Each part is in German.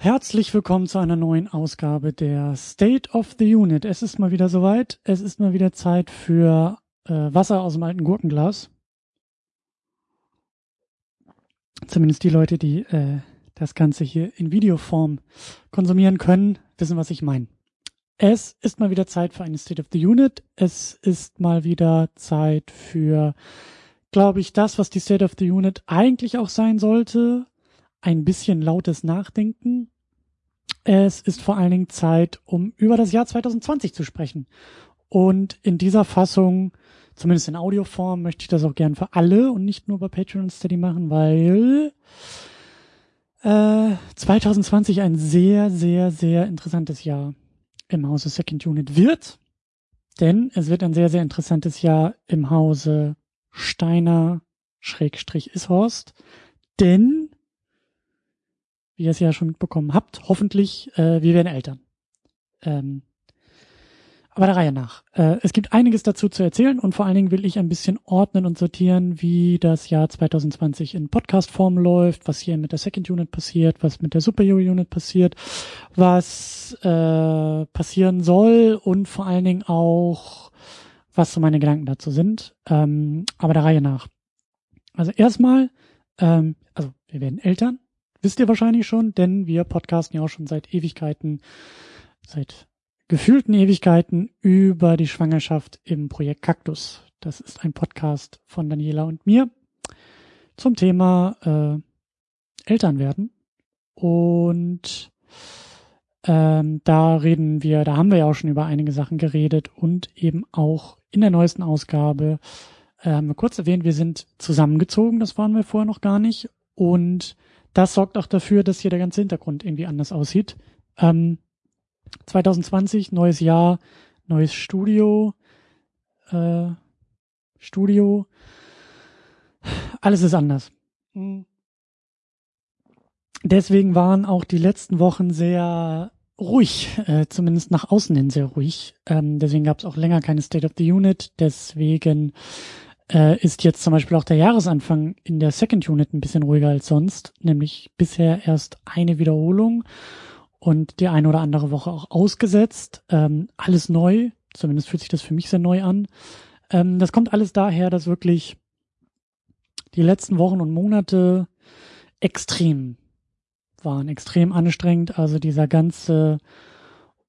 Herzlich willkommen zu einer neuen Ausgabe der State of the Unit. Es ist mal wieder soweit. Es ist mal wieder Zeit für äh, Wasser aus dem alten Gurkenglas. Zumindest die Leute, die äh, das Ganze hier in Videoform konsumieren können, wissen, was ich meine. Es ist mal wieder Zeit für eine State of the Unit. Es ist mal wieder Zeit für, glaube ich, das, was die State of the Unit eigentlich auch sein sollte ein bisschen lautes Nachdenken. Es ist vor allen Dingen Zeit, um über das Jahr 2020 zu sprechen. Und in dieser Fassung, zumindest in Audioform, möchte ich das auch gern für alle und nicht nur bei Patreon und Steady machen, weil äh, 2020 ein sehr, sehr, sehr interessantes Jahr im Hause Second Unit wird. Denn es wird ein sehr, sehr interessantes Jahr im Hause Steiner Schrägstrich Ishorst. Denn wie ihr es ja schon mitbekommen habt, hoffentlich, äh, wir werden Eltern. Ähm, aber der Reihe nach. Äh, es gibt einiges dazu zu erzählen und vor allen Dingen will ich ein bisschen ordnen und sortieren, wie das Jahr 2020 in Podcast-Form läuft, was hier mit der Second Unit passiert, was mit der Superior Unit passiert, was äh, passieren soll und vor allen Dingen auch, was so meine Gedanken dazu sind. Ähm, aber der Reihe nach. Also erstmal, ähm, also wir werden Eltern, wisst ihr wahrscheinlich schon, denn wir podcasten ja auch schon seit Ewigkeiten, seit gefühlten Ewigkeiten über die Schwangerschaft im Projekt Kaktus. Das ist ein Podcast von Daniela und mir zum Thema äh, Elternwerden. Und ähm, da reden wir, da haben wir ja auch schon über einige Sachen geredet und eben auch in der neuesten Ausgabe äh, wir kurz erwähnt, wir sind zusammengezogen, das waren wir vorher noch gar nicht. Und das sorgt auch dafür, dass hier der ganze Hintergrund irgendwie anders aussieht. Ähm, 2020, neues Jahr, neues Studio, äh, Studio, alles ist anders. Deswegen waren auch die letzten Wochen sehr ruhig, äh, zumindest nach außen hin sehr ruhig. Ähm, deswegen gab es auch länger keine State of the Unit. Deswegen äh, ist jetzt zum Beispiel auch der Jahresanfang in der Second Unit ein bisschen ruhiger als sonst, nämlich bisher erst eine Wiederholung und die eine oder andere Woche auch ausgesetzt. Ähm, alles neu, zumindest fühlt sich das für mich sehr neu an. Ähm, das kommt alles daher, dass wirklich die letzten Wochen und Monate extrem waren, extrem anstrengend. Also dieser ganze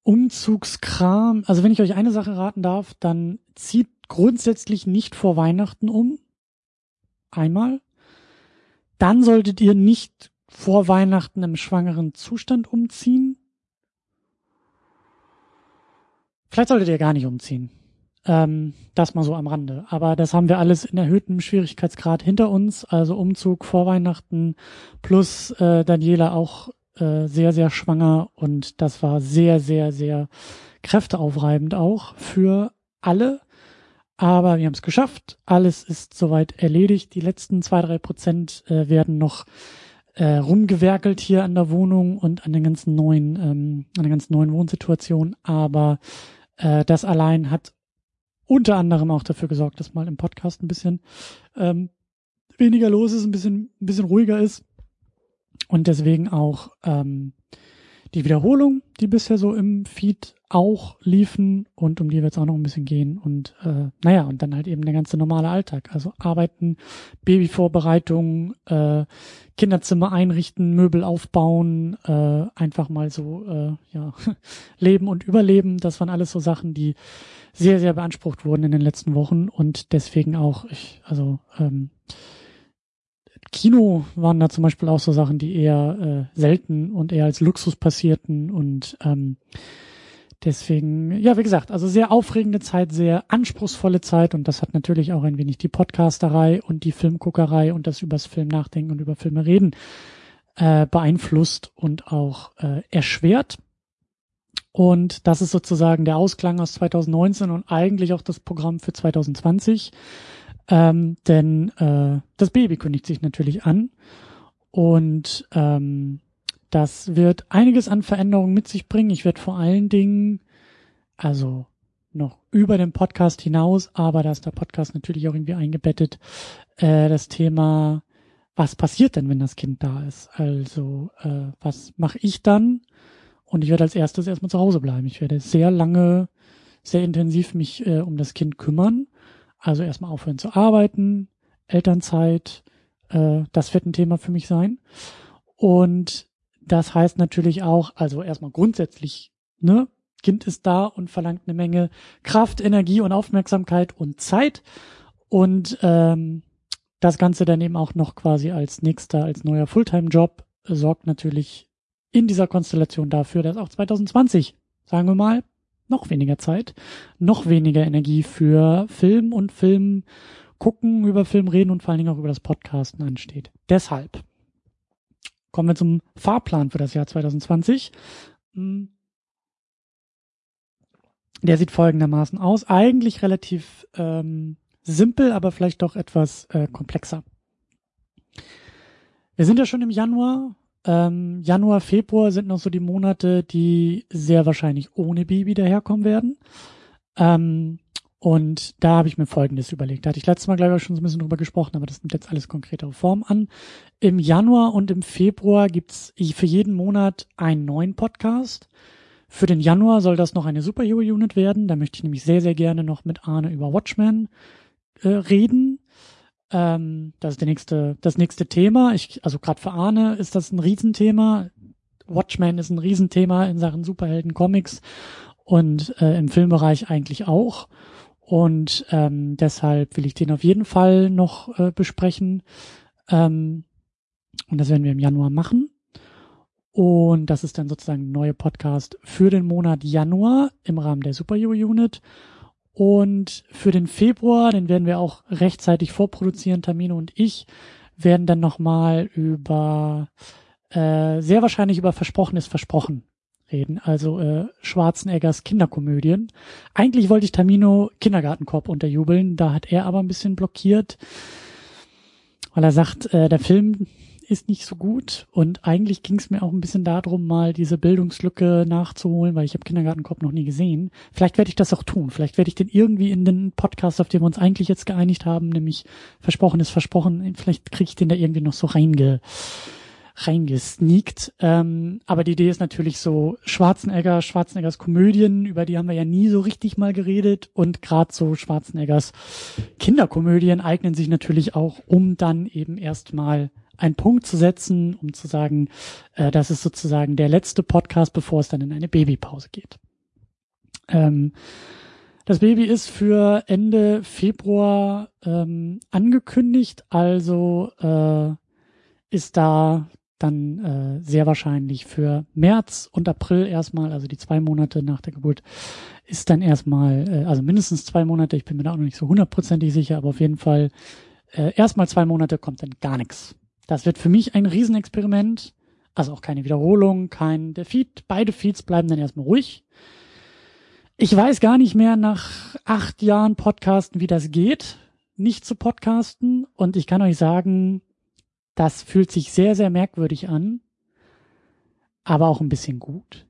Umzugskram. Also wenn ich euch eine Sache raten darf, dann zieht grundsätzlich nicht vor Weihnachten um. Einmal. Dann solltet ihr nicht vor Weihnachten im schwangeren Zustand umziehen. Vielleicht solltet ihr gar nicht umziehen. Ähm, das mal so am Rande. Aber das haben wir alles in erhöhtem Schwierigkeitsgrad hinter uns. Also Umzug vor Weihnachten plus äh, Daniela auch äh, sehr, sehr schwanger und das war sehr, sehr, sehr kräfteaufreibend auch für alle. Aber wir haben es geschafft. Alles ist soweit erledigt. Die letzten zwei, drei Prozent äh, werden noch äh, rumgewerkelt hier an der Wohnung und an den ganzen neuen, ähm, an der ganzen neuen Wohnsituation. Aber äh, das allein hat unter anderem auch dafür gesorgt, dass mal im Podcast ein bisschen ähm, weniger los ist, ein bisschen, ein bisschen ruhiger ist. Und deswegen auch ähm, die Wiederholung, die bisher so im Feed auch liefen und um die wird es auch noch ein bisschen gehen. Und äh, naja, und dann halt eben der ganze normale Alltag. Also Arbeiten, Babyvorbereitung, äh, Kinderzimmer einrichten, Möbel aufbauen, äh, einfach mal so äh, ja, Leben und Überleben. Das waren alles so Sachen, die sehr, sehr beansprucht wurden in den letzten Wochen und deswegen auch, ich, also ähm, Kino waren da zum Beispiel auch so Sachen, die eher äh, selten und eher als Luxus passierten und ähm, deswegen, ja, wie gesagt, also sehr aufregende Zeit, sehr anspruchsvolle Zeit und das hat natürlich auch ein wenig die Podcasterei und die Filmguckerei und das übers Film nachdenken und über Filme reden äh, beeinflusst und auch äh, erschwert. Und das ist sozusagen der Ausklang aus 2019 und eigentlich auch das Programm für 2020. Ähm, denn äh, das Baby kündigt sich natürlich an und ähm, das wird einiges an Veränderungen mit sich bringen. Ich werde vor allen Dingen, also noch über den Podcast hinaus, aber da ist der Podcast natürlich auch irgendwie eingebettet, äh, das Thema was passiert denn, wenn das Kind da ist? Also, äh, was mache ich dann? Und ich werde als erstes erstmal zu Hause bleiben. Ich werde sehr lange, sehr intensiv mich äh, um das Kind kümmern. Also erstmal aufhören zu arbeiten, Elternzeit, äh, das wird ein Thema für mich sein. Und das heißt natürlich auch, also erstmal grundsätzlich, ne, Kind ist da und verlangt eine Menge Kraft, Energie und Aufmerksamkeit und Zeit. Und ähm, das Ganze dann eben auch noch quasi als nächster, als neuer Fulltime-Job sorgt natürlich in dieser Konstellation dafür, dass auch 2020, sagen wir mal, noch weniger Zeit, noch weniger Energie für Film und Film gucken, über Film reden und vor allen Dingen auch über das Podcasten ansteht. Deshalb kommen wir zum Fahrplan für das Jahr 2020. Hm. Der sieht folgendermaßen aus. Eigentlich relativ ähm, simpel, aber vielleicht doch etwas äh, komplexer. Wir sind ja schon im Januar. Ähm, Januar, Februar sind noch so die Monate, die sehr wahrscheinlich ohne Baby daherkommen werden. Ähm, und da habe ich mir Folgendes überlegt. Da hatte ich letztes Mal, glaube ich, schon so ein bisschen drüber gesprochen, aber das nimmt jetzt alles konkretere Form an. Im Januar und im Februar gibt's für jeden Monat einen neuen Podcast. Für den Januar soll das noch eine Superhero-Unit werden. Da möchte ich nämlich sehr, sehr gerne noch mit Arne über Watchmen äh, reden. Ähm, das ist der nächste, das nächste Thema. Ich, also gerade für Arne ist das ein Riesenthema. Watchmen ist ein Riesenthema in Sachen Superhelden-Comics und äh, im Filmbereich eigentlich auch. Und ähm, deshalb will ich den auf jeden Fall noch äh, besprechen. Ähm, und das werden wir im Januar machen. Und das ist dann sozusagen ein neuer Podcast für den Monat Januar im Rahmen der Superhero Unit. Und für den Februar, den werden wir auch rechtzeitig vorproduzieren, Tamino und ich, werden dann nochmal über, äh, sehr wahrscheinlich über Versprochenes Versprochen reden, also äh, Schwarzeneggers Kinderkomödien. Eigentlich wollte ich Tamino Kindergartenkorb unterjubeln, da hat er aber ein bisschen blockiert, weil er sagt, äh, der Film ist nicht so gut und eigentlich ging es mir auch ein bisschen darum, mal diese Bildungslücke nachzuholen, weil ich habe Kindergartenkorb noch nie gesehen. Vielleicht werde ich das auch tun. Vielleicht werde ich den irgendwie in den Podcast, auf den wir uns eigentlich jetzt geeinigt haben, nämlich versprochen ist versprochen, vielleicht kriege ich den da irgendwie noch so reinge reingesneakt. Ähm, aber die Idee ist natürlich so Schwarzenegger, Schwarzeneggers Komödien, über die haben wir ja nie so richtig mal geredet. Und gerade so Schwarzeneggers Kinderkomödien eignen sich natürlich auch, um dann eben erstmal einen Punkt zu setzen, um zu sagen, äh, das ist sozusagen der letzte Podcast, bevor es dann in eine Babypause geht. Ähm, das Baby ist für Ende Februar ähm, angekündigt, also äh, ist da dann äh, sehr wahrscheinlich für März und April erstmal, also die zwei Monate nach der Geburt, ist dann erstmal, äh, also mindestens zwei Monate, ich bin mir da auch noch nicht so hundertprozentig sicher, aber auf jeden Fall äh, erstmal zwei Monate kommt dann gar nichts. Das wird für mich ein Riesenexperiment, also auch keine Wiederholung, kein der Feed, beide Feeds bleiben dann erstmal ruhig. Ich weiß gar nicht mehr nach acht Jahren Podcasten, wie das geht, nicht zu podcasten. Und ich kann euch sagen, das fühlt sich sehr, sehr merkwürdig an, aber auch ein bisschen gut,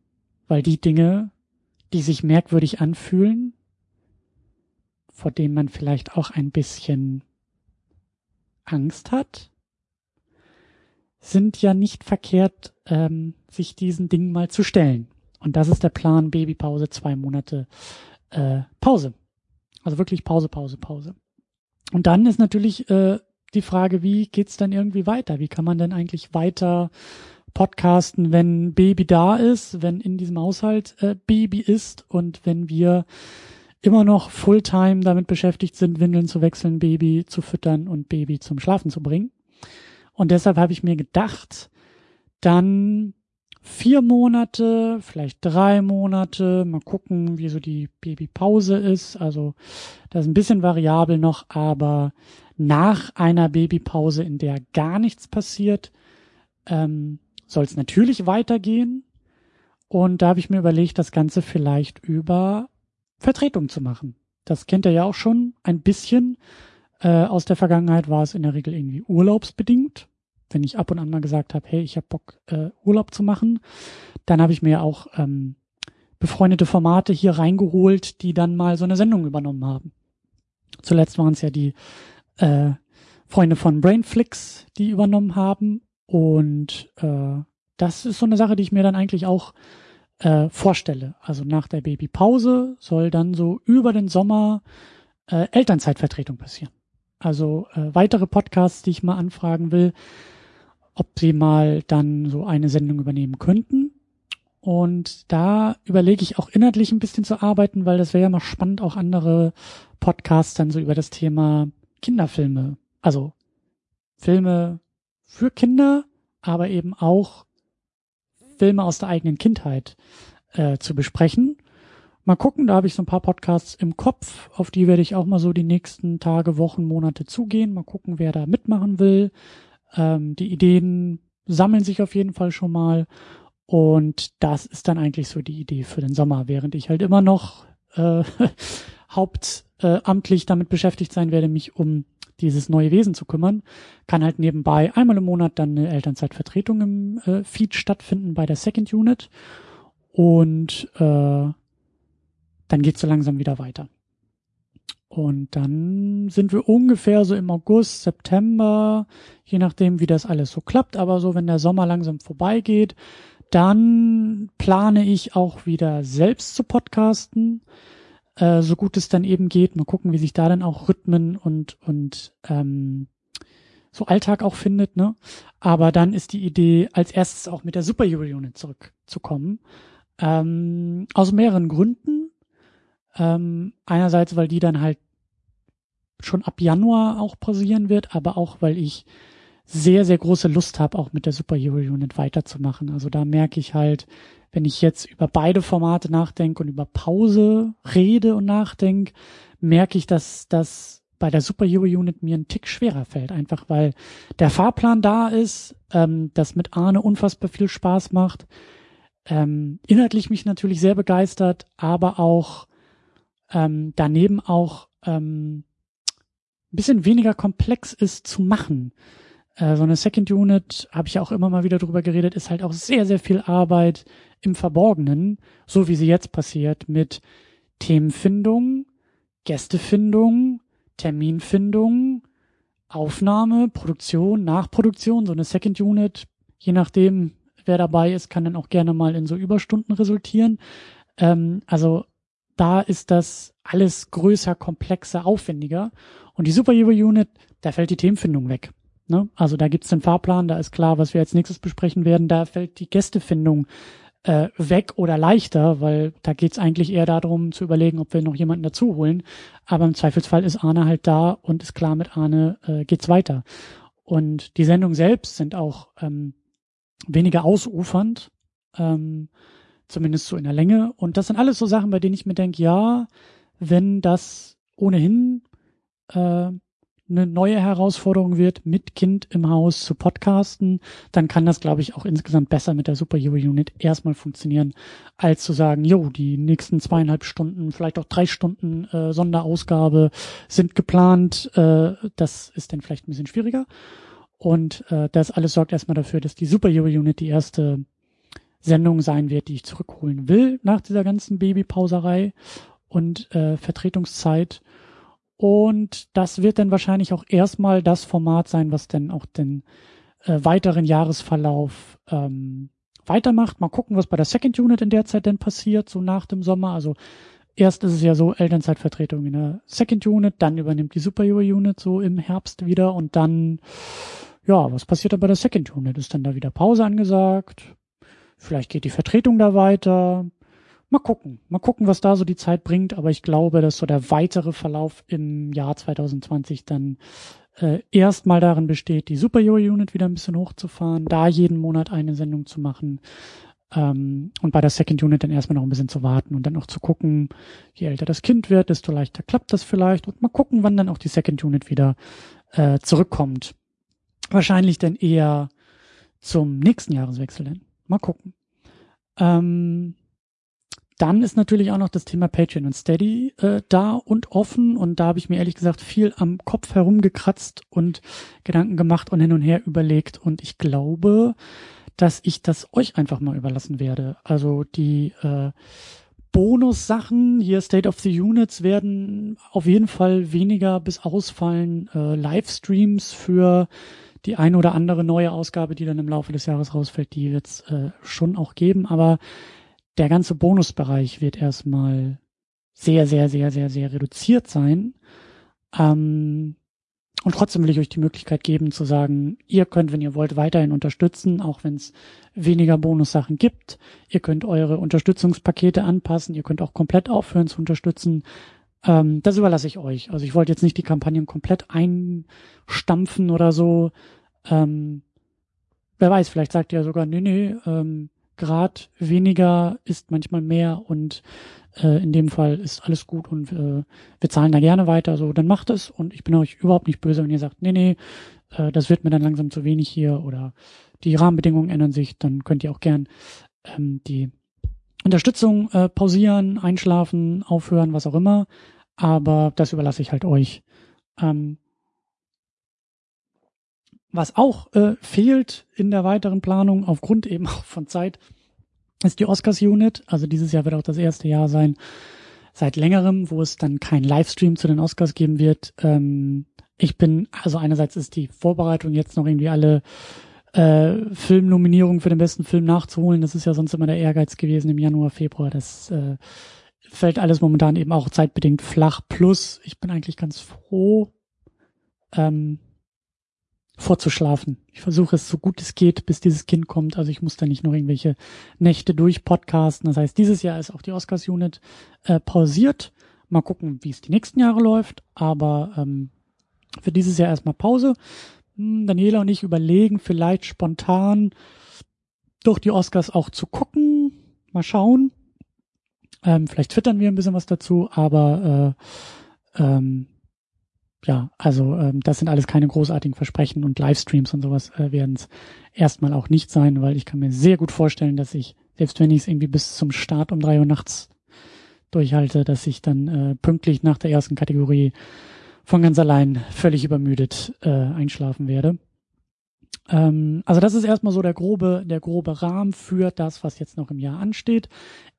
weil die Dinge, die sich merkwürdig anfühlen, vor denen man vielleicht auch ein bisschen Angst hat, sind ja nicht verkehrt, ähm, sich diesen Dingen mal zu stellen. Und das ist der Plan Babypause, zwei Monate äh, Pause. Also wirklich Pause, Pause, Pause. Und dann ist natürlich äh, die Frage, wie geht's dann irgendwie weiter? Wie kann man denn eigentlich weiter podcasten, wenn Baby da ist, wenn in diesem Haushalt äh, Baby ist und wenn wir immer noch Fulltime damit beschäftigt sind, Windeln zu wechseln, Baby zu füttern und Baby zum Schlafen zu bringen. Und deshalb habe ich mir gedacht, dann vier Monate, vielleicht drei Monate, mal gucken, wie so die Babypause ist. Also das ist ein bisschen variabel noch, aber nach einer Babypause, in der gar nichts passiert, ähm, soll es natürlich weitergehen. Und da habe ich mir überlegt, das Ganze vielleicht über Vertretung zu machen. Das kennt ihr ja auch schon ein bisschen. Äh, aus der Vergangenheit war es in der Regel irgendwie urlaubsbedingt. Wenn ich ab und an mal gesagt habe, hey, ich habe Bock, äh, Urlaub zu machen, dann habe ich mir auch ähm, befreundete Formate hier reingeholt, die dann mal so eine Sendung übernommen haben. Zuletzt waren es ja die äh, Freunde von Brainflix, die übernommen haben. Und äh, das ist so eine Sache, die ich mir dann eigentlich auch äh, vorstelle. Also nach der Babypause soll dann so über den Sommer äh, Elternzeitvertretung passieren. Also äh, weitere Podcasts, die ich mal anfragen will, ob sie mal dann so eine Sendung übernehmen könnten. Und da überlege ich auch inhaltlich ein bisschen zu arbeiten, weil das wäre ja mal spannend, auch andere Podcasts dann so über das Thema Kinderfilme, also Filme für Kinder, aber eben auch Filme aus der eigenen Kindheit äh, zu besprechen. Mal gucken, da habe ich so ein paar Podcasts im Kopf, auf die werde ich auch mal so die nächsten Tage, Wochen, Monate zugehen. Mal gucken, wer da mitmachen will. Ähm, die Ideen sammeln sich auf jeden Fall schon mal. Und das ist dann eigentlich so die Idee für den Sommer, während ich halt immer noch äh, hauptamtlich damit beschäftigt sein werde, mich um dieses neue Wesen zu kümmern, kann halt nebenbei einmal im Monat dann eine Elternzeitvertretung im äh, Feed stattfinden bei der Second Unit und äh, dann geht's so langsam wieder weiter. Und dann sind wir ungefähr so im August, September, je nachdem, wie das alles so klappt. Aber so, wenn der Sommer langsam vorbeigeht, dann plane ich auch wieder selbst zu podcasten, äh, so gut es dann eben geht. Mal gucken, wie sich da dann auch Rhythmen und und ähm, so Alltag auch findet. Ne? Aber dann ist die Idee, als erstes auch mit der Super Euro Unit zurückzukommen. Ähm, aus mehreren Gründen. Ähm, einerseits, weil die dann halt schon ab Januar auch pausieren wird, aber auch, weil ich sehr, sehr große Lust habe, auch mit der Super Hero Unit weiterzumachen. Also da merke ich halt, wenn ich jetzt über beide Formate nachdenke und über Pause rede und nachdenke, merke ich, dass das bei der Super Hero Unit mir ein Tick schwerer fällt. Einfach weil der Fahrplan da ist, ähm, das mit Arne unfassbar viel Spaß macht, ähm, inhaltlich mich natürlich sehr begeistert, aber auch ähm, daneben auch ähm, ein bisschen weniger komplex ist zu machen. Äh, so eine Second Unit, habe ich ja auch immer mal wieder drüber geredet, ist halt auch sehr, sehr viel Arbeit im Verborgenen, so wie sie jetzt passiert, mit Themenfindung, Gästefindung, Terminfindung, Aufnahme, Produktion, Nachproduktion, so eine Second Unit, je nachdem, wer dabei ist, kann dann auch gerne mal in so Überstunden resultieren. Ähm, also da ist das alles größer, komplexer, aufwendiger. Und die Super Evo Unit, da fällt die Themenfindung weg. Ne? Also da gibt's den Fahrplan, da ist klar, was wir als nächstes besprechen werden. Da fällt die Gästefindung äh, weg oder leichter, weil da geht's eigentlich eher darum zu überlegen, ob wir noch jemanden dazu holen. Aber im Zweifelsfall ist Arne halt da und ist klar, mit Arne äh, geht's weiter. Und die Sendungen selbst sind auch ähm, weniger ausufernd, ähm, zumindest so in der Länge. Und das sind alles so Sachen, bei denen ich mir denke, ja, wenn das ohnehin äh, eine neue Herausforderung wird, mit Kind im Haus zu podcasten, dann kann das, glaube ich, auch insgesamt besser mit der Super Hero Unit erstmal funktionieren, als zu sagen, jo, die nächsten zweieinhalb Stunden, vielleicht auch drei Stunden äh, Sonderausgabe sind geplant. Äh, das ist dann vielleicht ein bisschen schwieriger. Und äh, das alles sorgt erstmal dafür, dass die Super Hero Unit die erste Sendung sein wird, die ich zurückholen will nach dieser ganzen Babypauserei und äh, Vertretungszeit. Und das wird dann wahrscheinlich auch erstmal das Format sein, was dann auch den äh, weiteren Jahresverlauf ähm, weitermacht. Mal gucken, was bei der Second Unit in der Zeit denn passiert, so nach dem Sommer. Also erst ist es ja so Elternzeitvertretung in der Second Unit, dann übernimmt die Superhero Unit so im Herbst wieder und dann, ja, was passiert da bei der Second Unit? Ist dann da wieder Pause angesagt? Vielleicht geht die Vertretung da weiter mal gucken. Mal gucken, was da so die Zeit bringt. Aber ich glaube, dass so der weitere Verlauf im Jahr 2020 dann äh, erstmal darin besteht, die Super Yo Unit wieder ein bisschen hochzufahren, da jeden Monat eine Sendung zu machen. Ähm, und bei der Second Unit dann erstmal noch ein bisschen zu warten und dann auch zu gucken, je älter das Kind wird, desto leichter klappt das vielleicht und mal gucken, wann dann auch die Second Unit wieder äh, zurückkommt. Wahrscheinlich dann eher zum nächsten Jahreswechsel dann. Mal gucken. Ähm, dann ist natürlich auch noch das Thema Patreon und Steady äh, da und offen und da habe ich mir ehrlich gesagt viel am Kopf herumgekratzt und Gedanken gemacht und hin und her überlegt und ich glaube, dass ich das euch einfach mal überlassen werde. Also die äh, Bonus-Sachen, hier State of the Units werden auf jeden Fall weniger bis ausfallen. Äh, Livestreams für die eine oder andere neue Ausgabe, die dann im Laufe des Jahres rausfällt, die wird es äh, schon auch geben. Aber der ganze Bonusbereich wird erstmal sehr, sehr, sehr, sehr, sehr reduziert sein. Ähm, und trotzdem will ich euch die Möglichkeit geben zu sagen, ihr könnt, wenn ihr wollt, weiterhin unterstützen, auch wenn es weniger Bonussachen gibt. Ihr könnt eure Unterstützungspakete anpassen. Ihr könnt auch komplett aufhören zu unterstützen. Ähm, das überlasse ich euch. Also ich wollte jetzt nicht die Kampagnen komplett einstampfen oder so. Ähm, wer weiß, vielleicht sagt ihr sogar, nee, nee, ähm, Grad weniger ist manchmal mehr und äh, in dem Fall ist alles gut und äh, wir zahlen da gerne weiter, so dann macht es und ich bin euch überhaupt nicht böse, wenn ihr sagt, nee, nee, äh, das wird mir dann langsam zu wenig hier oder die Rahmenbedingungen ändern sich, dann könnt ihr auch gern ähm, die Unterstützung äh, pausieren, einschlafen, aufhören, was auch immer, aber das überlasse ich halt euch. Ähm, was auch äh, fehlt in der weiteren Planung aufgrund eben auch von Zeit, ist die Oscars Unit. Also dieses Jahr wird auch das erste Jahr sein seit längerem, wo es dann kein Livestream zu den Oscars geben wird. Ähm, ich bin, also einerseits ist die Vorbereitung jetzt noch irgendwie alle äh, Filmnominierungen für den besten Film nachzuholen. Das ist ja sonst immer der Ehrgeiz gewesen im Januar, Februar. Das äh, fällt alles momentan eben auch zeitbedingt flach. Plus, ich bin eigentlich ganz froh, ähm, vorzuschlafen. Ich versuche es so gut es geht, bis dieses Kind kommt. Also ich muss da nicht noch irgendwelche Nächte durch podcasten. Das heißt, dieses Jahr ist auch die Oscars-Unit äh, pausiert. Mal gucken, wie es die nächsten Jahre läuft. Aber ähm, für dieses Jahr erstmal Pause. Hm, Daniela und ich überlegen vielleicht spontan durch die Oscars auch zu gucken. Mal schauen. Ähm, vielleicht twittern wir ein bisschen was dazu, aber äh, ähm, ja, also ähm, das sind alles keine großartigen Versprechen und Livestreams und sowas äh, werden es erstmal auch nicht sein, weil ich kann mir sehr gut vorstellen, dass ich, selbst wenn ich es irgendwie bis zum Start um drei Uhr nachts durchhalte, dass ich dann äh, pünktlich nach der ersten Kategorie von ganz allein völlig übermüdet äh, einschlafen werde. Ähm, also das ist erstmal so der grobe, der grobe Rahmen für das, was jetzt noch im Jahr ansteht.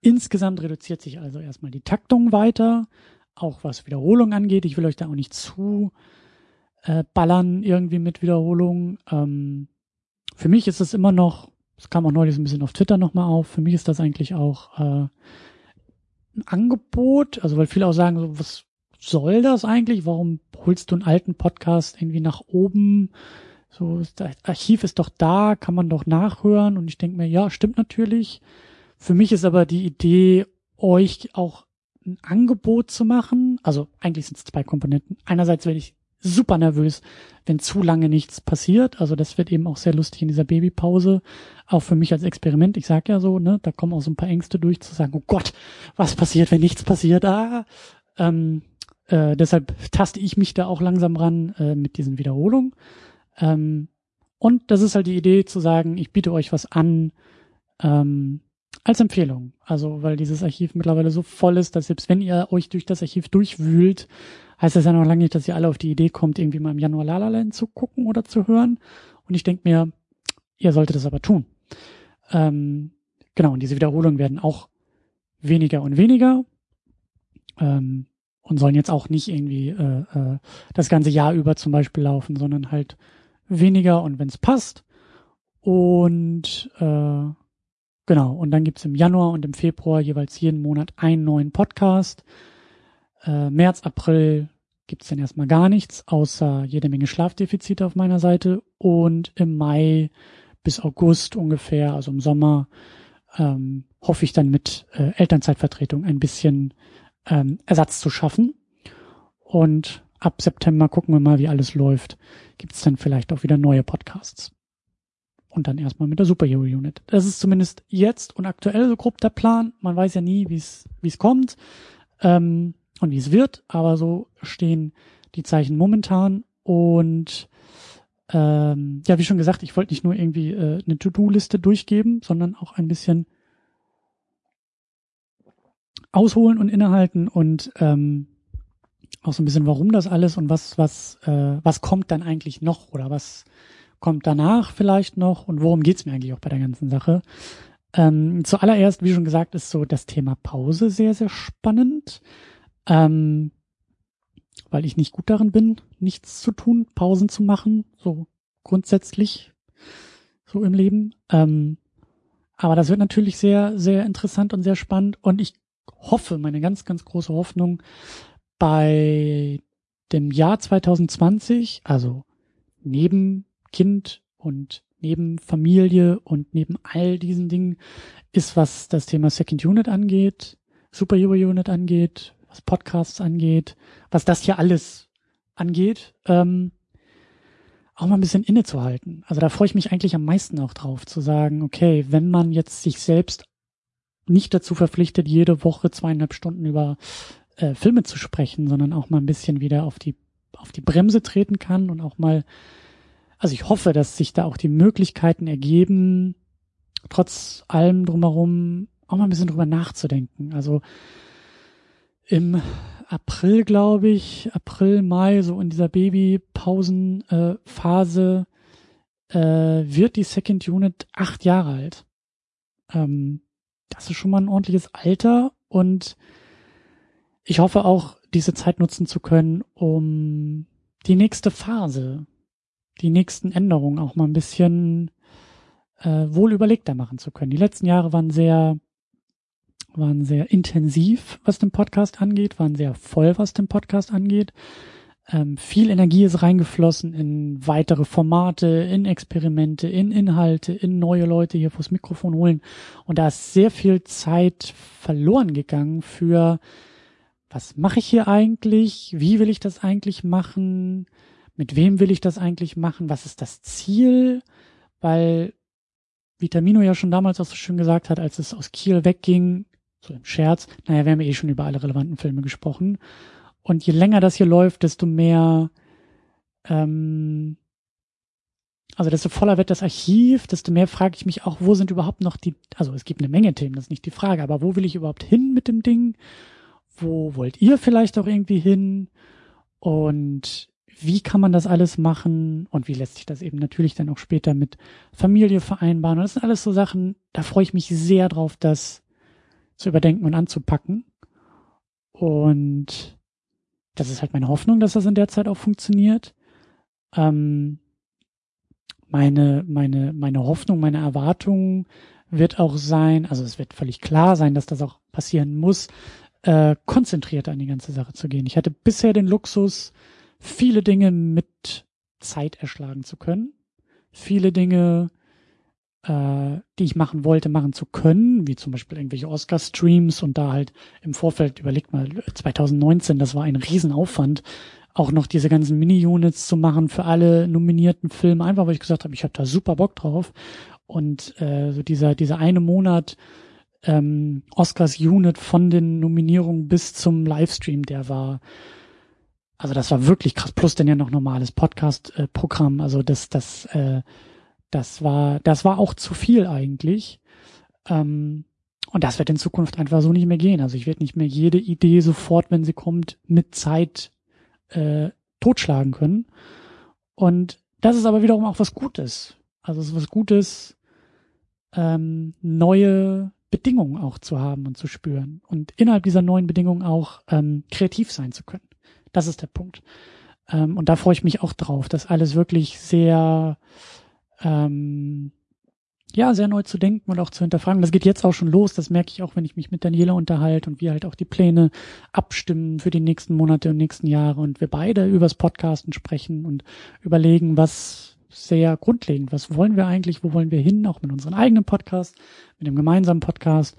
Insgesamt reduziert sich also erstmal die Taktung weiter auch was Wiederholung angeht. Ich will euch da auch nicht zu äh, ballern irgendwie mit Wiederholungen. Ähm, für mich ist es immer noch, es kam auch neulich ein bisschen auf Twitter nochmal auf, für mich ist das eigentlich auch äh, ein Angebot, also weil viele auch sagen, so, was soll das eigentlich? Warum holst du einen alten Podcast irgendwie nach oben? So, das Archiv ist doch da, kann man doch nachhören. Und ich denke mir, ja, stimmt natürlich. Für mich ist aber die Idee, euch auch ein Angebot zu machen. Also eigentlich sind es zwei Komponenten. Einerseits werde ich super nervös, wenn zu lange nichts passiert. Also das wird eben auch sehr lustig in dieser Babypause. Auch für mich als Experiment. Ich sag ja so, ne, da kommen auch so ein paar Ängste durch zu sagen, oh Gott, was passiert, wenn nichts passiert? Ah, ähm, äh, deshalb taste ich mich da auch langsam ran äh, mit diesen Wiederholungen. Ähm, und das ist halt die Idee zu sagen, ich biete euch was an, ähm, als Empfehlung. Also, weil dieses Archiv mittlerweile so voll ist, dass selbst wenn ihr euch durch das Archiv durchwühlt, heißt das ja noch lange nicht, dass ihr alle auf die Idee kommt, irgendwie mal im Januar La La Land zu gucken oder zu hören. Und ich denke mir, ihr solltet das aber tun. Ähm, genau, und diese Wiederholungen werden auch weniger und weniger ähm, und sollen jetzt auch nicht irgendwie äh, äh, das ganze Jahr über zum Beispiel laufen, sondern halt weniger und wenn es passt. Und äh, Genau, und dann gibt's im Januar und im Februar jeweils jeden Monat einen neuen Podcast. Äh, März, April gibt's dann erstmal gar nichts, außer jede Menge Schlafdefizite auf meiner Seite. Und im Mai bis August ungefähr, also im Sommer, ähm, hoffe ich dann mit äh, Elternzeitvertretung ein bisschen ähm, Ersatz zu schaffen. Und ab September gucken wir mal, wie alles läuft. Gibt's dann vielleicht auch wieder neue Podcasts und dann erstmal mit der Superhero Unit. Das ist zumindest jetzt und aktuell so grob der Plan. Man weiß ja nie, wie es wie es kommt ähm, und wie es wird, aber so stehen die Zeichen momentan und ähm, ja, wie schon gesagt, ich wollte nicht nur irgendwie äh, eine To-Do-Liste durchgeben, sondern auch ein bisschen ausholen und innehalten und ähm, auch so ein bisschen, warum das alles und was was äh, was kommt dann eigentlich noch oder was kommt danach vielleicht noch und worum geht's mir eigentlich auch bei der ganzen Sache. Ähm, zuallererst, wie schon gesagt, ist so das Thema Pause sehr, sehr spannend, ähm, weil ich nicht gut darin bin, nichts zu tun, Pausen zu machen, so grundsätzlich so im Leben. Ähm, aber das wird natürlich sehr, sehr interessant und sehr spannend und ich hoffe, meine ganz, ganz große Hoffnung bei dem Jahr 2020, also neben Kind und neben Familie und neben all diesen Dingen ist, was das Thema Second Unit angeht, Superhero Unit angeht, was Podcasts angeht, was das hier alles angeht, ähm, auch mal ein bisschen innezuhalten. Also da freue ich mich eigentlich am meisten auch drauf, zu sagen, okay, wenn man jetzt sich selbst nicht dazu verpflichtet, jede Woche zweieinhalb Stunden über äh, Filme zu sprechen, sondern auch mal ein bisschen wieder auf die auf die Bremse treten kann und auch mal also ich hoffe, dass sich da auch die Möglichkeiten ergeben, trotz allem drumherum auch mal ein bisschen drüber nachzudenken. Also im April, glaube ich, April, Mai, so in dieser Babypausenphase, äh, äh, wird die Second Unit acht Jahre alt. Ähm, das ist schon mal ein ordentliches Alter und ich hoffe auch, diese Zeit nutzen zu können, um die nächste Phase die nächsten Änderungen auch mal ein bisschen äh, wohl überlegter machen zu können. Die letzten Jahre waren sehr waren sehr intensiv, was den Podcast angeht, waren sehr voll, was den Podcast angeht. Ähm, viel Energie ist reingeflossen in weitere Formate, in Experimente, in Inhalte, in neue Leute hier vors Mikrofon holen. Und da ist sehr viel Zeit verloren gegangen für, was mache ich hier eigentlich? Wie will ich das eigentlich machen? mit wem will ich das eigentlich machen, was ist das Ziel, weil Vitamino ja schon damals auch so schön gesagt hat, als es aus Kiel wegging, so im Scherz, naja, wir haben eh schon über alle relevanten Filme gesprochen. Und je länger das hier läuft, desto mehr, ähm, also desto voller wird das Archiv, desto mehr frage ich mich auch, wo sind überhaupt noch die, also es gibt eine Menge Themen, das ist nicht die Frage, aber wo will ich überhaupt hin mit dem Ding? Wo wollt ihr vielleicht auch irgendwie hin? Und wie kann man das alles machen und wie lässt sich das eben natürlich dann auch später mit Familie vereinbaren. Und das sind alles so Sachen, da freue ich mich sehr drauf, das zu überdenken und anzupacken. Und das ist halt meine Hoffnung, dass das in der Zeit auch funktioniert. Ähm, meine, meine, meine Hoffnung, meine Erwartung wird auch sein, also es wird völlig klar sein, dass das auch passieren muss, äh, konzentriert an die ganze Sache zu gehen. Ich hatte bisher den Luxus, viele Dinge mit Zeit erschlagen zu können, viele Dinge, äh, die ich machen wollte, machen zu können, wie zum Beispiel irgendwelche Oscar-Streams und da halt im Vorfeld, überlegt mal, 2019, das war ein Riesenaufwand, auch noch diese ganzen Mini-Units zu machen für alle nominierten Filme, einfach weil ich gesagt habe, ich habe da super Bock drauf. Und äh, so dieser, dieser eine Monat ähm, Oscars Unit von den Nominierungen bis zum Livestream, der war also das war wirklich krass. Plus denn ja noch normales Podcast-Programm. Äh, also das, das, äh, das war, das war auch zu viel eigentlich. Ähm, und das wird in Zukunft einfach so nicht mehr gehen. Also ich werde nicht mehr jede Idee sofort, wenn sie kommt, mit Zeit äh, totschlagen können. Und das ist aber wiederum auch was Gutes. Also es ist was Gutes, ähm, neue Bedingungen auch zu haben und zu spüren. Und innerhalb dieser neuen Bedingungen auch ähm, kreativ sein zu können. Das ist der Punkt. Ähm, und da freue ich mich auch drauf, das alles wirklich sehr, ähm, ja, sehr neu zu denken und auch zu hinterfragen. Das geht jetzt auch schon los. Das merke ich auch, wenn ich mich mit Daniela unterhalte und wir halt auch die Pläne abstimmen für die nächsten Monate und nächsten Jahre und wir beide übers Podcasten sprechen und überlegen, was sehr grundlegend, was wollen wir eigentlich, wo wollen wir hin, auch mit unserem eigenen Podcast, mit dem gemeinsamen Podcast.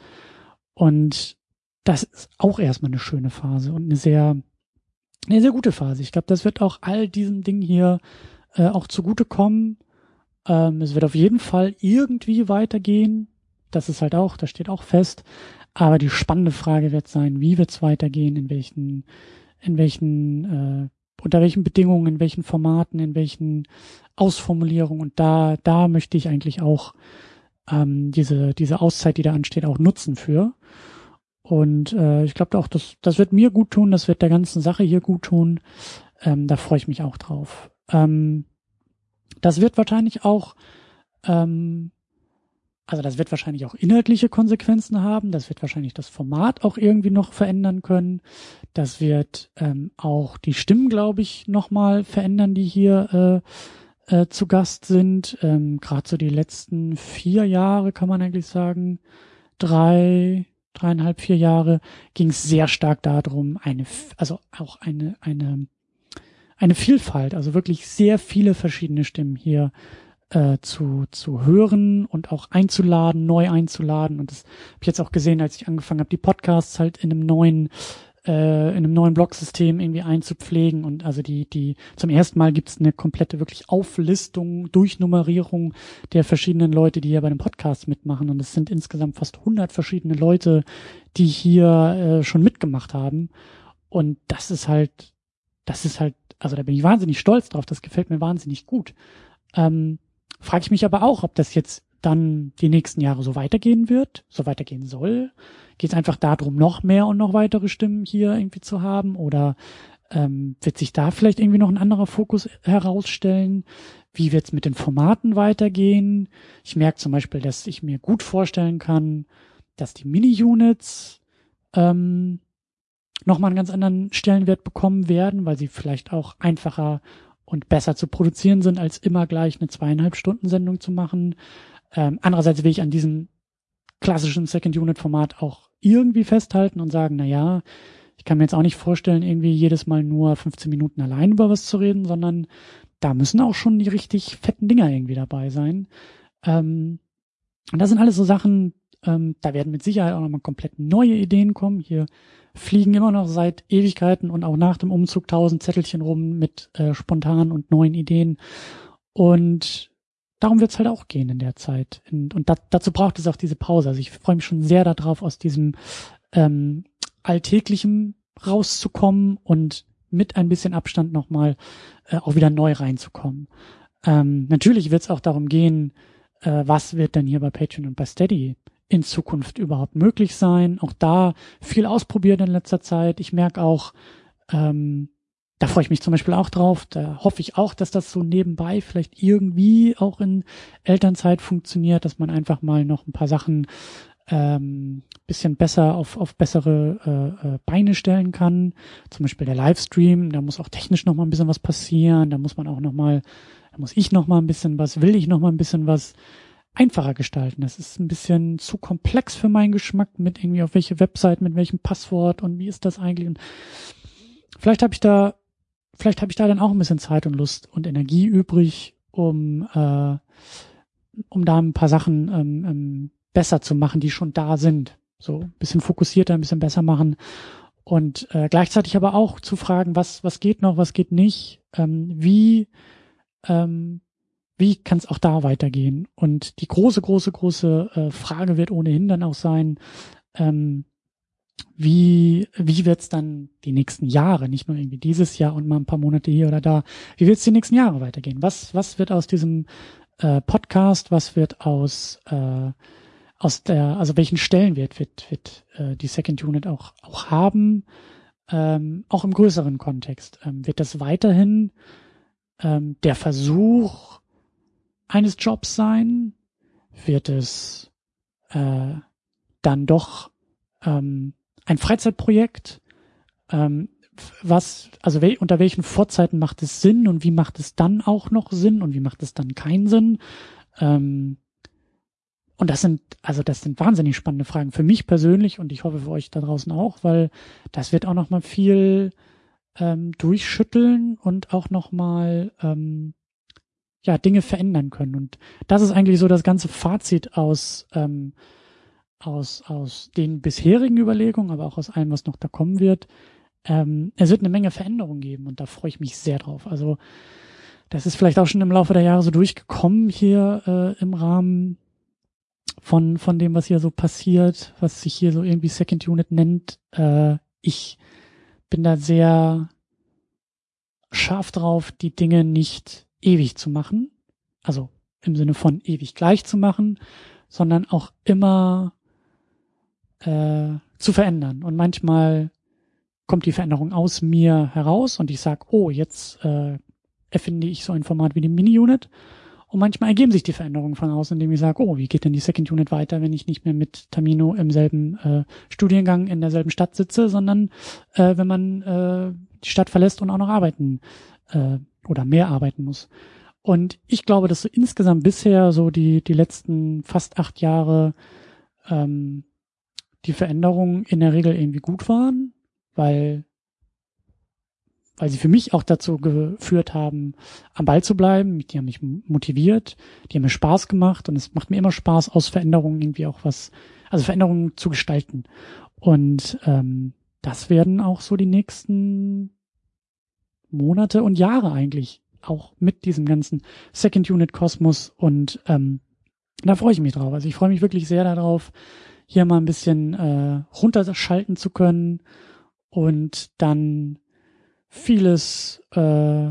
Und das ist auch erstmal eine schöne Phase und eine sehr eine sehr gute Phase. Ich glaube, das wird auch all diesen Dingen hier äh, auch zugutekommen. Ähm, es wird auf jeden Fall irgendwie weitergehen. Das ist halt auch, das steht auch fest. Aber die spannende Frage wird sein, wie wird es weitergehen, in welchen, in welchen, äh, unter welchen Bedingungen, in welchen Formaten, in welchen Ausformulierungen. Und da, da möchte ich eigentlich auch ähm, diese, diese Auszeit, die da ansteht, auch nutzen für. Und äh, ich glaube auch, das, das wird mir gut tun, das wird der ganzen Sache hier gut tun. Ähm, da freue ich mich auch drauf. Ähm, das wird wahrscheinlich auch ähm, also das wird wahrscheinlich auch inhaltliche Konsequenzen haben. Das wird wahrscheinlich das Format auch irgendwie noch verändern können. Das wird ähm, auch die Stimmen, glaube ich, nochmal verändern, die hier äh, äh, zu Gast sind. Ähm, Gerade so die letzten vier Jahre kann man eigentlich sagen, drei, dreieinhalb, vier Jahre ging es sehr stark darum, eine, also auch eine, eine, eine Vielfalt, also wirklich sehr viele verschiedene Stimmen hier äh, zu, zu hören und auch einzuladen, neu einzuladen. Und das habe ich jetzt auch gesehen, als ich angefangen habe, die Podcasts halt in einem neuen äh, in einem neuen Blogsystem irgendwie einzupflegen. Und also die die zum ersten Mal gibt es eine komplette wirklich Auflistung, Durchnummerierung der verschiedenen Leute, die hier bei dem Podcast mitmachen. Und es sind insgesamt fast 100 verschiedene Leute, die hier äh, schon mitgemacht haben. Und das ist halt das ist halt also da bin ich wahnsinnig stolz drauf, das gefällt mir wahnsinnig gut. Ähm, frage ich mich aber auch, ob das jetzt dann die nächsten Jahre so weitergehen wird, so weitergehen soll. Geht es einfach darum, noch mehr und noch weitere Stimmen hier irgendwie zu haben? Oder ähm, wird sich da vielleicht irgendwie noch ein anderer Fokus herausstellen? Wie wird es mit den Formaten weitergehen? Ich merke zum Beispiel, dass ich mir gut vorstellen kann, dass die Mini-Units ähm, nochmal einen ganz anderen Stellenwert bekommen werden, weil sie vielleicht auch einfacher und besser zu produzieren sind, als immer gleich eine zweieinhalb Stunden Sendung zu machen. Ähm, andererseits will ich an diesem klassischen Second Unit Format auch irgendwie festhalten und sagen, na ja, ich kann mir jetzt auch nicht vorstellen, irgendwie jedes Mal nur 15 Minuten allein über was zu reden, sondern da müssen auch schon die richtig fetten Dinger irgendwie dabei sein. Ähm, und das sind alles so Sachen, ähm, da werden mit Sicherheit auch nochmal komplett neue Ideen kommen. Hier fliegen immer noch seit Ewigkeiten und auch nach dem Umzug tausend Zettelchen rum mit äh, spontanen und neuen Ideen. Und darum wird es halt auch gehen in der Zeit. Und, und da, dazu braucht es auch diese Pause. Also ich freue mich schon sehr darauf, aus diesem ähm, Alltäglichen rauszukommen und mit ein bisschen Abstand nochmal äh, auch wieder neu reinzukommen. Ähm, natürlich wird es auch darum gehen, äh, was wird denn hier bei Patreon und bei Steady in Zukunft überhaupt möglich sein. Auch da viel ausprobiert in letzter Zeit. Ich merke auch, ähm, da freue ich mich zum Beispiel auch drauf. Da hoffe ich auch, dass das so nebenbei vielleicht irgendwie auch in Elternzeit funktioniert, dass man einfach mal noch ein paar Sachen ähm, bisschen besser auf, auf bessere äh, äh, Beine stellen kann. Zum Beispiel der Livestream, da muss auch technisch noch mal ein bisschen was passieren. Da muss man auch noch mal, da muss ich noch mal ein bisschen was, will ich noch mal ein bisschen was einfacher gestalten. Das ist ein bisschen zu komplex für meinen Geschmack mit irgendwie auf welche Website, mit welchem Passwort und wie ist das eigentlich. Und vielleicht habe ich da, vielleicht habe ich da dann auch ein bisschen Zeit und Lust und Energie übrig, um, äh, um da ein paar Sachen ähm, ähm, besser zu machen, die schon da sind. So ein bisschen fokussierter, ein bisschen besser machen. Und äh, gleichzeitig aber auch zu fragen, was, was geht noch, was geht nicht, ähm, wie ähm, wie kann es auch da weitergehen? Und die große, große, große äh, Frage wird ohnehin dann auch sein, ähm, wie, wie wird es dann die nächsten Jahre, nicht nur irgendwie dieses Jahr und mal ein paar Monate hier oder da, wie wird es die nächsten Jahre weitergehen? Was, was wird aus diesem äh, Podcast, was wird aus, äh, aus der, also welchen Stellenwert wird, wird äh, die Second Unit auch, auch haben, ähm, auch im größeren Kontext? Ähm, wird das weiterhin ähm, der Versuch, eines Jobs sein? Wird es äh, dann doch ähm, ein Freizeitprojekt? Ähm, was, also wel, unter welchen Vorzeiten macht es Sinn und wie macht es dann auch noch Sinn und wie macht es dann keinen Sinn? Ähm, und das sind, also das sind wahnsinnig spannende Fragen für mich persönlich und ich hoffe für euch da draußen auch, weil das wird auch noch mal viel ähm, durchschütteln und auch noch mal ähm, ja, Dinge verändern können. Und das ist eigentlich so das ganze Fazit aus, ähm, aus, aus den bisherigen Überlegungen, aber auch aus allem, was noch da kommen wird. Ähm, es wird eine Menge Veränderungen geben und da freue ich mich sehr drauf. Also das ist vielleicht auch schon im Laufe der Jahre so durchgekommen hier äh, im Rahmen von, von dem, was hier so passiert, was sich hier so irgendwie Second Unit nennt. Äh, ich bin da sehr scharf drauf, die Dinge nicht ewig zu machen, also im Sinne von ewig gleich zu machen, sondern auch immer äh, zu verändern. Und manchmal kommt die Veränderung aus mir heraus und ich sage, oh, jetzt äh, erfinde ich so ein Format wie die Mini-Unit. Und manchmal ergeben sich die Veränderungen von außen, indem ich sage, oh, wie geht denn die Second Unit weiter, wenn ich nicht mehr mit Tamino im selben äh, Studiengang in derselben Stadt sitze, sondern äh, wenn man äh, die Stadt verlässt und auch noch arbeiten äh, oder mehr arbeiten muss. Und ich glaube, dass so insgesamt bisher so die, die letzten fast acht Jahre ähm, die Veränderungen in der Regel irgendwie gut waren, weil weil sie für mich auch dazu geführt haben, am Ball zu bleiben. Die haben mich motiviert, die haben mir Spaß gemacht und es macht mir immer Spaß, aus Veränderungen irgendwie auch was, also Veränderungen zu gestalten. Und ähm, das werden auch so die nächsten Monate und Jahre eigentlich auch mit diesem ganzen Second Unit Kosmos und ähm, da freue ich mich drauf. Also ich freue mich wirklich sehr darauf, hier mal ein bisschen äh, runterschalten zu können und dann vieles äh,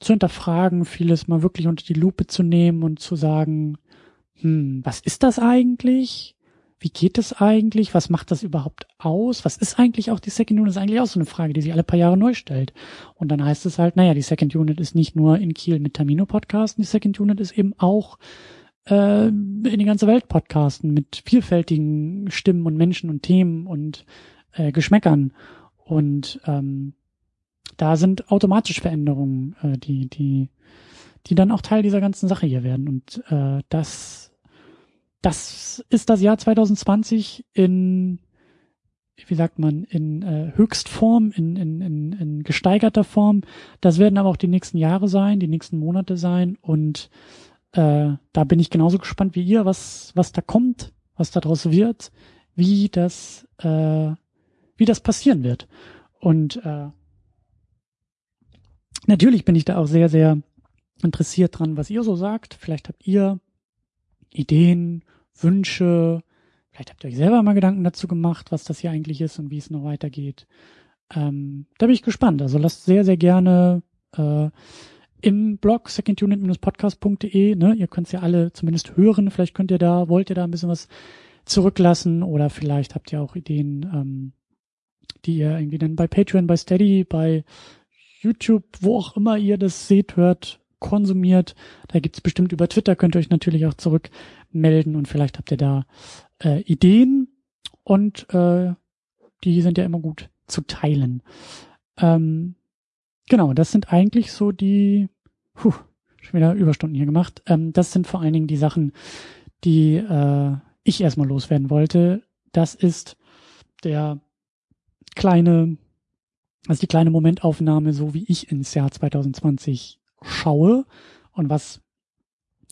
zu hinterfragen, vieles mal wirklich unter die Lupe zu nehmen und zu sagen, hm, was ist das eigentlich? Wie geht es eigentlich? Was macht das überhaupt aus? Was ist eigentlich auch die Second Unit? Das ist eigentlich auch so eine Frage, die sich alle paar Jahre neu stellt. Und dann heißt es halt, naja, die Second Unit ist nicht nur in Kiel mit Tamino Podcasten, die Second Unit ist eben auch äh, in die ganze Welt Podcasten mit vielfältigen Stimmen und Menschen und Themen und äh, Geschmäckern. Und ähm, da sind automatisch Veränderungen, äh, die, die, die dann auch Teil dieser ganzen Sache hier werden. Und äh, das, das ist das Jahr 2020 in, wie sagt man, in äh, Höchstform, in, in, in, in gesteigerter Form. Das werden aber auch die nächsten Jahre sein, die nächsten Monate sein. Und äh, da bin ich genauso gespannt wie ihr, was, was da kommt, was daraus wird, wie das, äh, wie das passieren wird. Und äh, Natürlich bin ich da auch sehr, sehr interessiert dran, was ihr so sagt. Vielleicht habt ihr Ideen, Wünsche, vielleicht habt ihr euch selber mal Gedanken dazu gemacht, was das hier eigentlich ist und wie es noch weitergeht. Ähm, da bin ich gespannt. Also lasst sehr, sehr gerne äh, im Blog secondunit-podcast.de, ne, ihr könnt es ja alle zumindest hören, vielleicht könnt ihr da, wollt ihr da ein bisschen was zurücklassen oder vielleicht habt ihr auch Ideen, ähm, die ihr irgendwie dann bei Patreon, bei Steady, bei YouTube, wo auch immer ihr das seht, hört, konsumiert. Da gibt's bestimmt über Twitter, könnt ihr euch natürlich auch zurückmelden und vielleicht habt ihr da äh, Ideen und äh, die sind ja immer gut zu teilen. Ähm, genau, das sind eigentlich so die, puh, schon wieder Überstunden hier gemacht. Ähm, das sind vor allen Dingen die Sachen, die äh, ich erstmal loswerden wollte. Das ist der kleine also die kleine Momentaufnahme, so wie ich ins Jahr 2020 schaue und was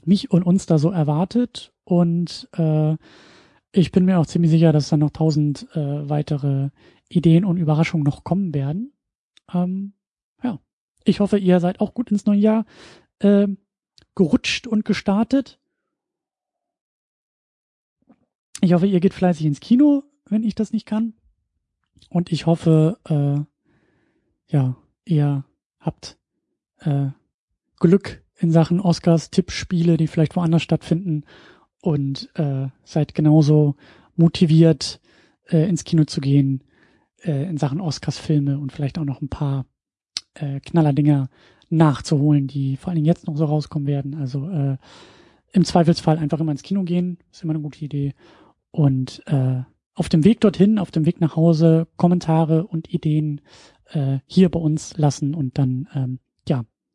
mich und uns da so erwartet. Und äh, ich bin mir auch ziemlich sicher, dass da noch tausend äh, weitere Ideen und Überraschungen noch kommen werden. Ähm, ja, ich hoffe, ihr seid auch gut ins neue Jahr äh, gerutscht und gestartet. Ich hoffe, ihr geht fleißig ins Kino, wenn ich das nicht kann. Und ich hoffe, äh, ja, ihr habt äh, Glück in Sachen Oscars, Tippspiele, die vielleicht woanders stattfinden und äh, seid genauso motiviert, äh, ins Kino zu gehen äh, in Sachen Oscars-Filme und vielleicht auch noch ein paar äh, Knallerdinger nachzuholen, die vor allen Dingen jetzt noch so rauskommen werden. Also äh, im Zweifelsfall einfach immer ins Kino gehen, ist immer eine gute Idee. Und äh, auf dem Weg dorthin, auf dem Weg nach Hause Kommentare und Ideen äh, hier bei uns lassen und dann, ähm,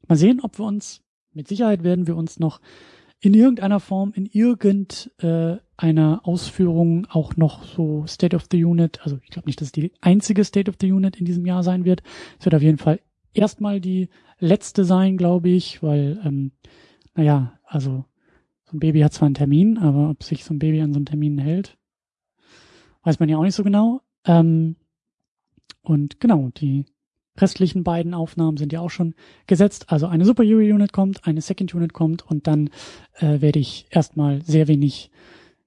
mal sehen, ob wir uns, mit Sicherheit werden wir uns noch in irgendeiner Form, in irgendeiner äh, Ausführung auch noch so State of the Unit, also ich glaube nicht, dass es die einzige State of the Unit in diesem Jahr sein wird. Es wird auf jeden Fall erstmal die letzte sein, glaube ich, weil, ähm, naja, also so ein Baby hat zwar einen Termin, aber ob sich so ein Baby an so einen Termin hält, weiß man ja auch nicht so genau. Ähm, und genau, die restlichen beiden Aufnahmen sind ja auch schon gesetzt. Also eine Super Yuri Unit kommt, eine Second Unit kommt und dann äh, werde ich erstmal sehr wenig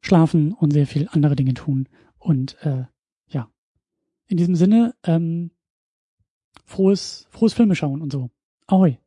schlafen und sehr viel andere Dinge tun. Und äh, ja, in diesem Sinne, ähm, frohes, frohes Filme schauen und so. Ahoi.